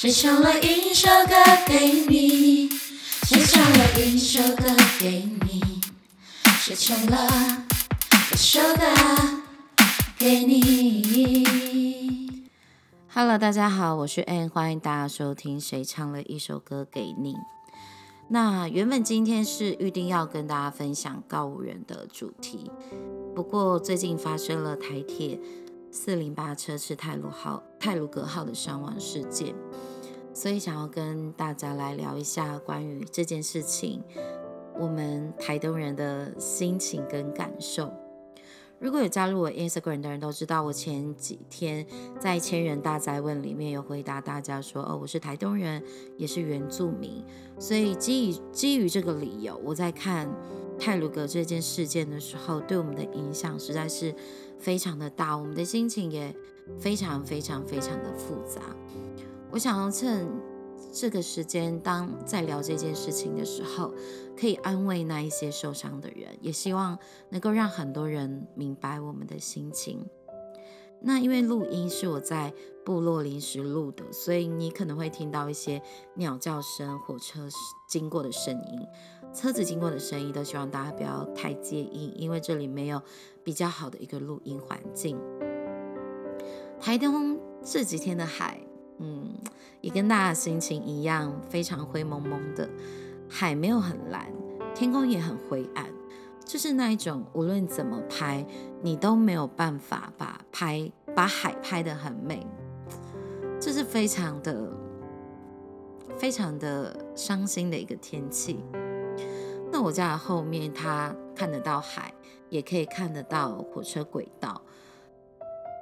谁唱了一首歌给你？谁唱了一首歌给你？谁唱了一首歌给你？Hello，大家好，我是 Ann，欢迎大家收听《谁唱了一首歌给你》。那原本今天是预定要跟大家分享告五人的主题，不过最近发生了台铁四零八车次泰鲁号泰鲁格号的伤亡事件，所以想要跟大家来聊一下关于这件事情，我们台东人的心情跟感受。如果有加入我 Instagram 的人都知道，我前几天在千人大灾问里面有回答大家说，哦，我是台东人，也是原住民。所以基于基于这个理由，我在看泰鲁格这件事件的时候，对我们的影响实在是非常的大，我们的心情也非常非常非常的复杂。我想要趁这个时间，当在聊这件事情的时候，可以安慰那一些受伤的人，也希望能够让很多人明白我们的心情。那因为录音是我在部落临时录的，所以你可能会听到一些鸟叫声、火车经过的声音、车子经过的声音，都希望大家不要太介意，因为这里没有比较好的一个录音环境。台东这几天的海。嗯，也跟大家心情一样，非常灰蒙蒙的，海没有很蓝，天空也很灰暗，就是那一种，无论怎么拍，你都没有办法把拍把海拍得很美，这是非常的非常的伤心的一个天气。那我家的后面，它看得到海，也可以看得到火车轨道。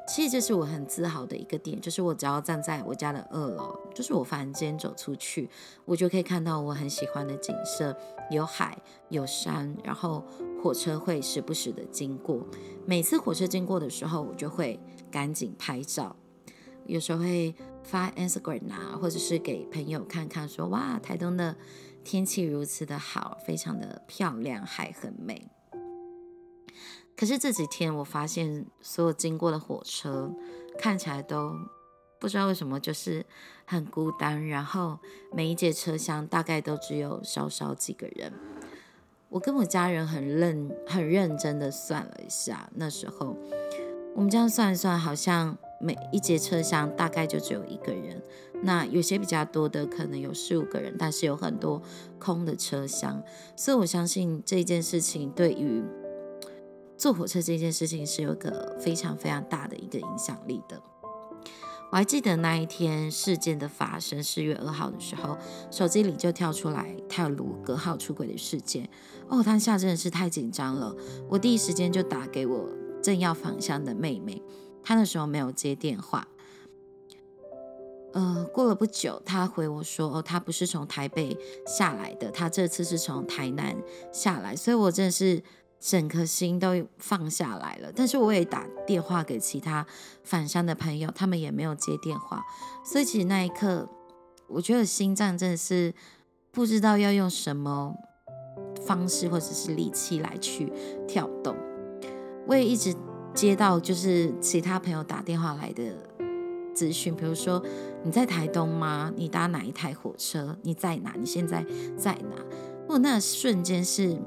其实这是我很自豪的一个点，就是我只要站在我家的二楼，就是我房间走出去，我就可以看到我很喜欢的景色，有海有山，然后火车会时不时的经过。每次火车经过的时候，我就会赶紧拍照，有时候会发 Instagram 啊，或者是给朋友看看，说哇，台东的天气如此的好，非常的漂亮，海很美。可是这几天，我发现所有经过的火车看起来都不知道为什么就是很孤单，然后每一节车厢大概都只有少少几个人。我跟我家人很认很认真的算了一下，那时候我们这样算一算，好像每一节车厢大概就只有一个人。那有些比较多的可能有四五个人，但是有很多空的车厢，所以我相信这件事情对于。坐火车这件事情是有个非常非常大的一个影响力的。我还记得那一天事件的发生，四月二号的时候，手机里就跳出来泰鲁格号出轨的事件。哦，当下真的是太紧张了，我第一时间就打给我正要返乡的妹妹，她那时候没有接电话。呃，过了不久，她回我说：“哦，她不是从台北下来的，她这次是从台南下来。”所以，我真的是。整颗心都放下来了，但是我也打电话给其他返乡的朋友，他们也没有接电话，所以其实那一刻，我觉得心脏真的是不知道要用什么方式或者是力气来去跳动。我也一直接到就是其他朋友打电话来的资讯，比如说你在台东吗？你搭哪一台火车？你在哪？你现在在哪？我那瞬间是。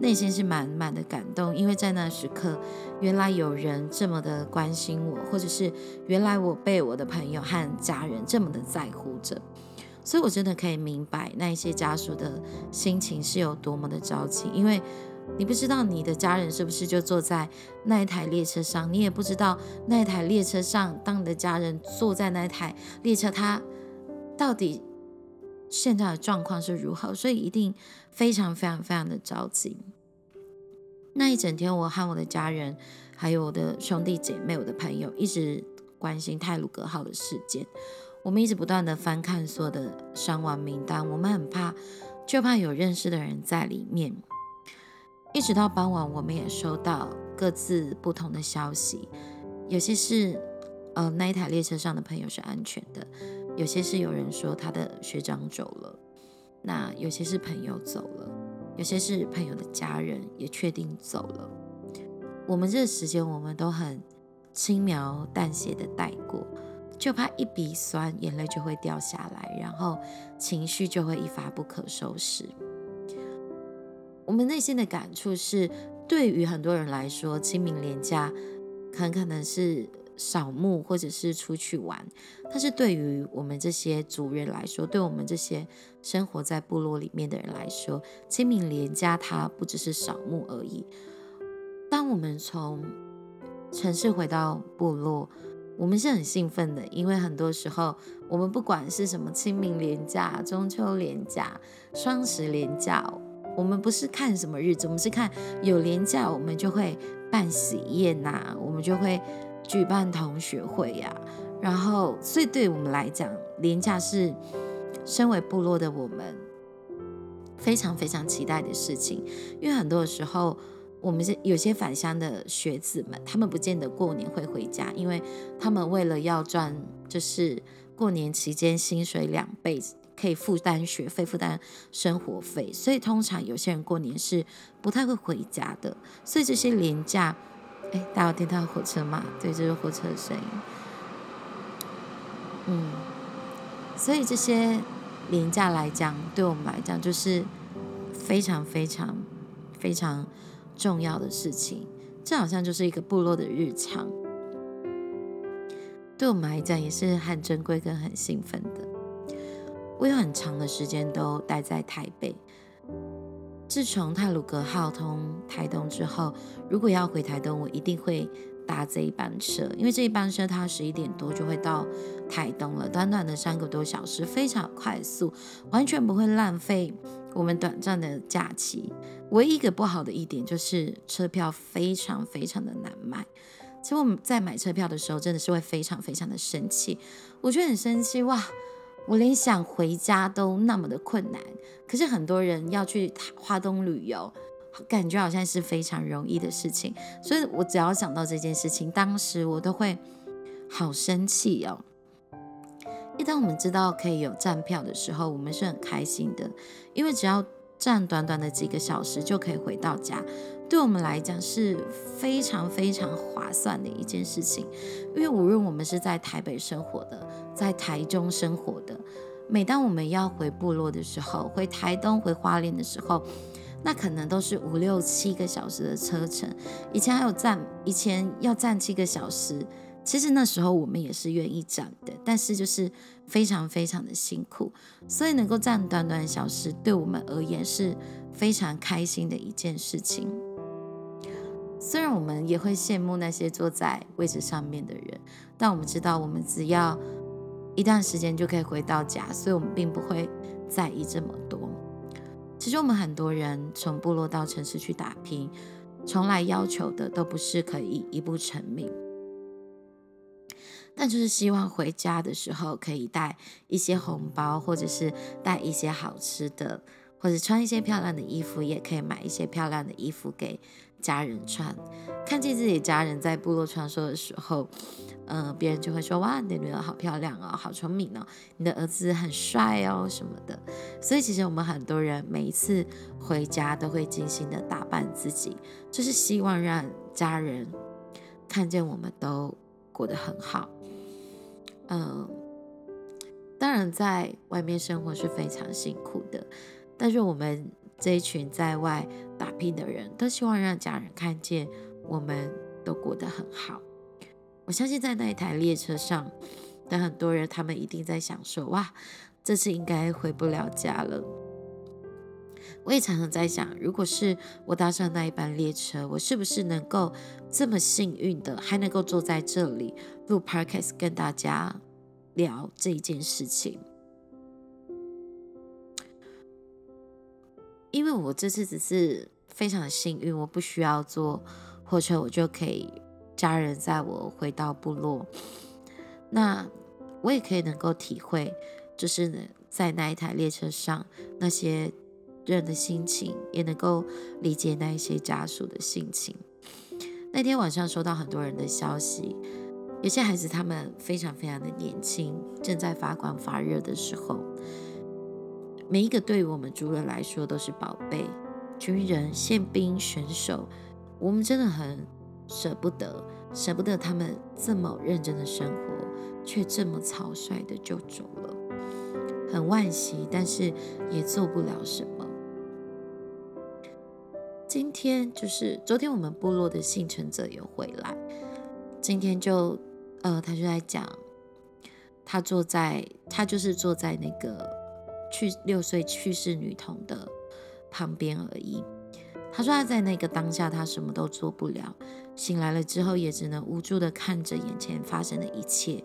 内心是满满的感动，因为在那时刻，原来有人这么的关心我，或者是原来我被我的朋友和家人这么的在乎着，所以我真的可以明白那一些家属的心情是有多么的着急，因为你不知道你的家人是不是就坐在那一台列车上，你也不知道那一台列车上，当你的家人坐在那一台列车，他到底现在的状况是如何，所以一定非常非常非常的着急。那一整天，我和我的家人，还有我的兄弟姐妹、我的朋友，一直关心泰鲁格号的事件。我们一直不断的翻看所有的伤亡名单，我们很怕，就怕有认识的人在里面。一直到傍晚，我们也收到各自不同的消息，有些是，呃，那一台列车上的朋友是安全的；有些是有人说他的学长走了；那有些是朋友走了。有些是朋友的家人也确定走了，我们这时间我们都很轻描淡写的带过，就怕一鼻酸，眼泪就会掉下来，然后情绪就会一发不可收拾。我们内心的感触是，对于很多人来说，清明连假很可能是扫墓或者是出去玩，但是对于我们这些族人来说，对我们这些生活在部落里面的人来说，清明连假它不只是扫墓而已。当我们从城市回到部落，我们是很兴奋的，因为很多时候我们不管是什么清明连假、中秋连假、双十连假。我们不是看什么日子，我们是看有年假，我们就会办喜宴呐，我们就会举办同学会呀。然后，所以对我们来讲，年假是身为部落的我们非常非常期待的事情。因为很多时候，我们是有些返乡的学子们，他们不见得过年会回家，因为他们为了要赚，就是过年期间薪水两倍。可以负担学费、负担生活费，所以通常有些人过年是不太会回家的。所以这些廉价，哎，大家有听到火车吗？对，这是火车的声音。嗯，所以这些廉价来讲，对我们来讲就是非常非常非常重要的事情。这好像就是一个部落的日常，对我们来讲也是很珍贵跟很兴奋的。我有很长的时间都待在台北。自从泰鲁格号通台东之后，如果要回台东，我一定会搭这一班车，因为这一班车它十一点多就会到台东了，短短的三个多小时，非常快速，完全不会浪费我们短暂的假期。唯一一个不好的一点就是车票非常非常的难买。其实我们在买车票的时候，真的是会非常非常的生气，我觉得很生气哇！我连想回家都那么的困难，可是很多人要去花东旅游，感觉好像是非常容易的事情。所以我只要想到这件事情，当时我都会好生气哦。一当我们知道可以有站票的时候，我们是很开心的，因为只要站短短的几个小时就可以回到家。对我们来讲是非常非常划算的一件事情，因为无论我们是在台北生活的，在台中生活的，每当我们要回部落的时候，回台东、回花莲的时候，那可能都是五六七个小时的车程。以前还有站，以前要站七个小时，其实那时候我们也是愿意站的，但是就是非常非常的辛苦，所以能够站短短小时，对我们而言是非常开心的一件事情。虽然我们也会羡慕那些坐在位置上面的人，但我们知道，我们只要一段时间就可以回到家，所以我们并不会在意这么多。其实我们很多人从部落到城市去打拼，从来要求的都不是可以一步成名，但就是希望回家的时候可以带一些红包，或者是带一些好吃的，或者穿一些漂亮的衣服，也可以买一些漂亮的衣服给。家人穿，看见自己家人在部落穿梭的时候，嗯，别人就会说：“哇，你的女儿好漂亮哦，好聪明哦，你的儿子很帅哦，什么的。”所以其实我们很多人每一次回家都会精心的打扮自己，就是希望让家人看见我们都过得很好。嗯，当然在外面生活是非常辛苦的，但是我们。这一群在外打拼的人都希望让家人看见我们都过得很好。我相信在那一台列车上的很多人，他们一定在想说：“哇，这次应该回不了家了。”我也常常在想，如果是我搭上那一班列车，我是不是能够这么幸运的，还能够坐在这里录 podcast 跟大家聊这一件事情？因为我这次只是非常的幸运，我不需要坐火车，我就可以家人载我回到部落。那我也可以能够体会，就是，在那一台列车上那些人的心情，也能够理解那一些家属的心情。那天晚上收到很多人的消息，有些孩子他们非常非常的年轻，正在发光发热的时候。每一个对于我们族人来说都是宝贝，军人、宪兵、选手，我们真的很舍不得，舍不得他们这么认真的生活，却这么草率的就走了，很惋惜，但是也做不了什么。今天就是昨天我们部落的幸存者有回来，今天就呃，他就在讲，他坐在他就是坐在那个去六岁去世女童的旁边而已。他说他在那个当下他什么都做不了，醒来了之后也只能无助的看着眼前发生的一切，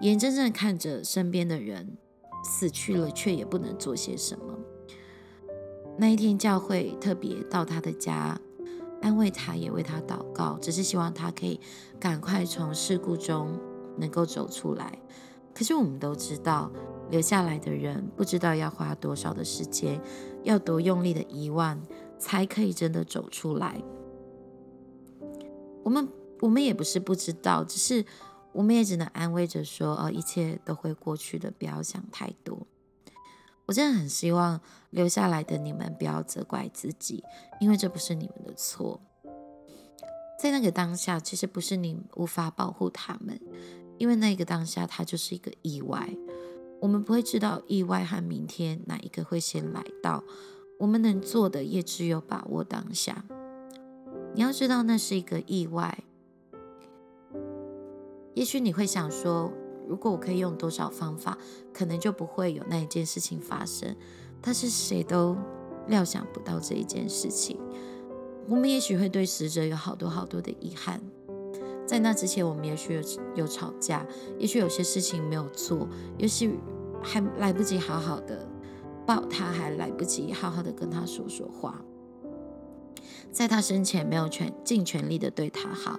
眼睁睁地看着身边的人死去了，却也不能做些什么。那一天，教会特别到他的家，安慰他，也为他祷告，只是希望他可以赶快从事故中能够走出来。可是我们都知道，留下来的人不知道要花多少的时间，要多用力的遗忘，才可以真的走出来。我们我们也不是不知道，只是我们也只能安慰着说：“哦，一切都会过去的，不要想太多。”我真的很希望留下来的你们不要责怪自己，因为这不是你们的错。在那个当下，其实不是你无法保护他们，因为那个当下它就是一个意外。我们不会知道意外和明天哪一个会先来到，我们能做的也只有把握当下。你要知道，那是一个意外。也许你会想说。如果我可以用多少方法，可能就不会有那一件事情发生。但是谁都料想不到这一件事情。我们也许会对死者有好多好多的遗憾，在那之前，我们也许有有吵架，也许有些事情没有做，也许还来不及好好的抱他，还来不及好好的跟他说说话，在他生前没有全尽全力的对他好，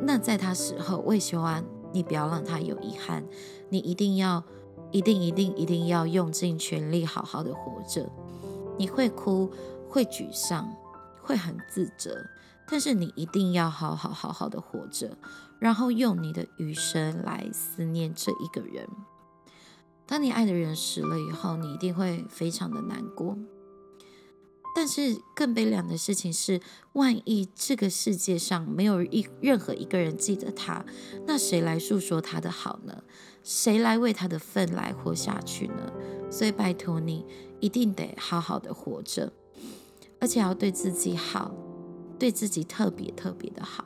那在他死后，我也希望。你不要让他有遗憾，你一定要，一定一定一定要用尽全力好好的活着。你会哭，会沮丧，会很自责，但是你一定要好好好好的活着，然后用你的余生来思念这一个人。当你爱的人死了以后，你一定会非常的难过。但是更悲凉的事情是，万一这个世界上没有一任何一个人记得他，那谁来诉说他的好呢？谁来为他的份来活下去呢？所以拜托你，一定得好好的活着，而且要对自己好，对自己特别特别的好。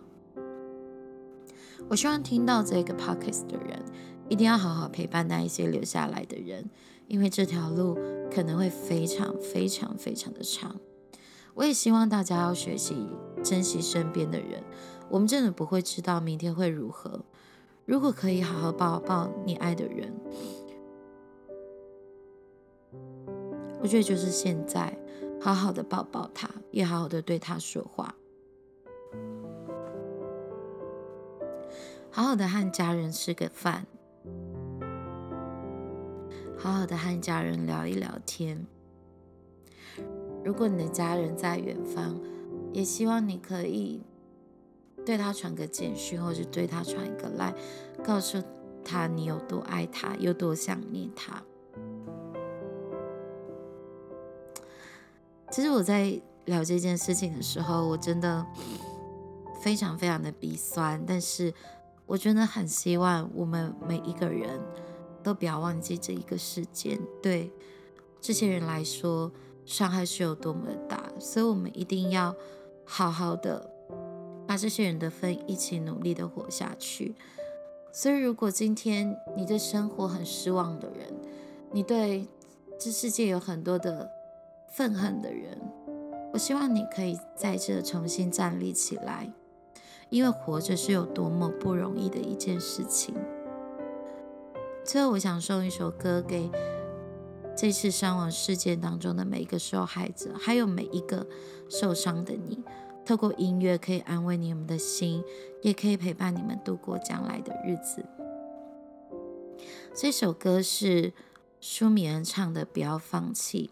我希望听到这个 podcast 的人，一定要好好陪伴那一些留下来的人。因为这条路可能会非常非常非常的长，我也希望大家要学习珍惜身边的人。我们真的不会知道明天会如何。如果可以好好抱抱你爱的人，我觉得就是现在，好好的抱抱他，也好好的对他说话，好好的和家人吃个饭。好好的和家人聊一聊天。如果你的家人在远方，也希望你可以对他传个简讯，或者对他传一个来，告诉他你有多爱他，有多想念他。其实我在聊这件事情的时候，我真的非常非常的鼻酸，但是我真的很希望我们每一个人。都不要忘记这一个事件，对这些人来说伤害是有多么的大，所以我们一定要好好的把这些人的分一起努力的活下去。所以，如果今天你对生活很失望的人，你对这世界有很多的愤恨的人，我希望你可以在这重新站立起来，因为活着是有多么不容易的一件事情。最后，我想送一首歌给这次伤亡事件当中的每一个受害者，还有每一个受伤的你。透过音乐可以安慰你们的心，也可以陪伴你们度过将来的日子。这首歌是舒米恩唱的《不要放弃》，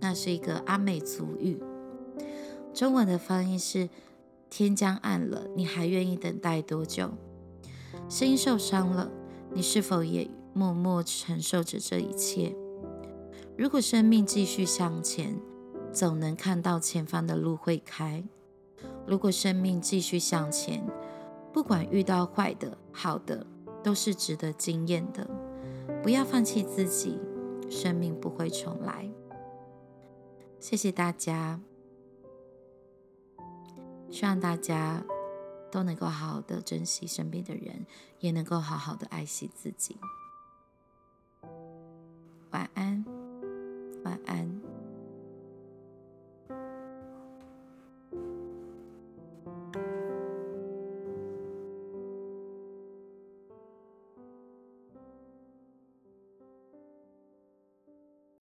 那是一个阿美族语，中文的翻译是“天将暗了，你还愿意等待多久？”心受伤了。你是否也默默承受着这一切？如果生命继续向前，总能看到前方的路会开。如果生命继续向前，不管遇到坏的、好的，都是值得惊艳的。不要放弃自己，生命不会重来。谢谢大家，希望大家都能够好好的珍惜身边的人也能够好好的爱惜自己。晚安晚安。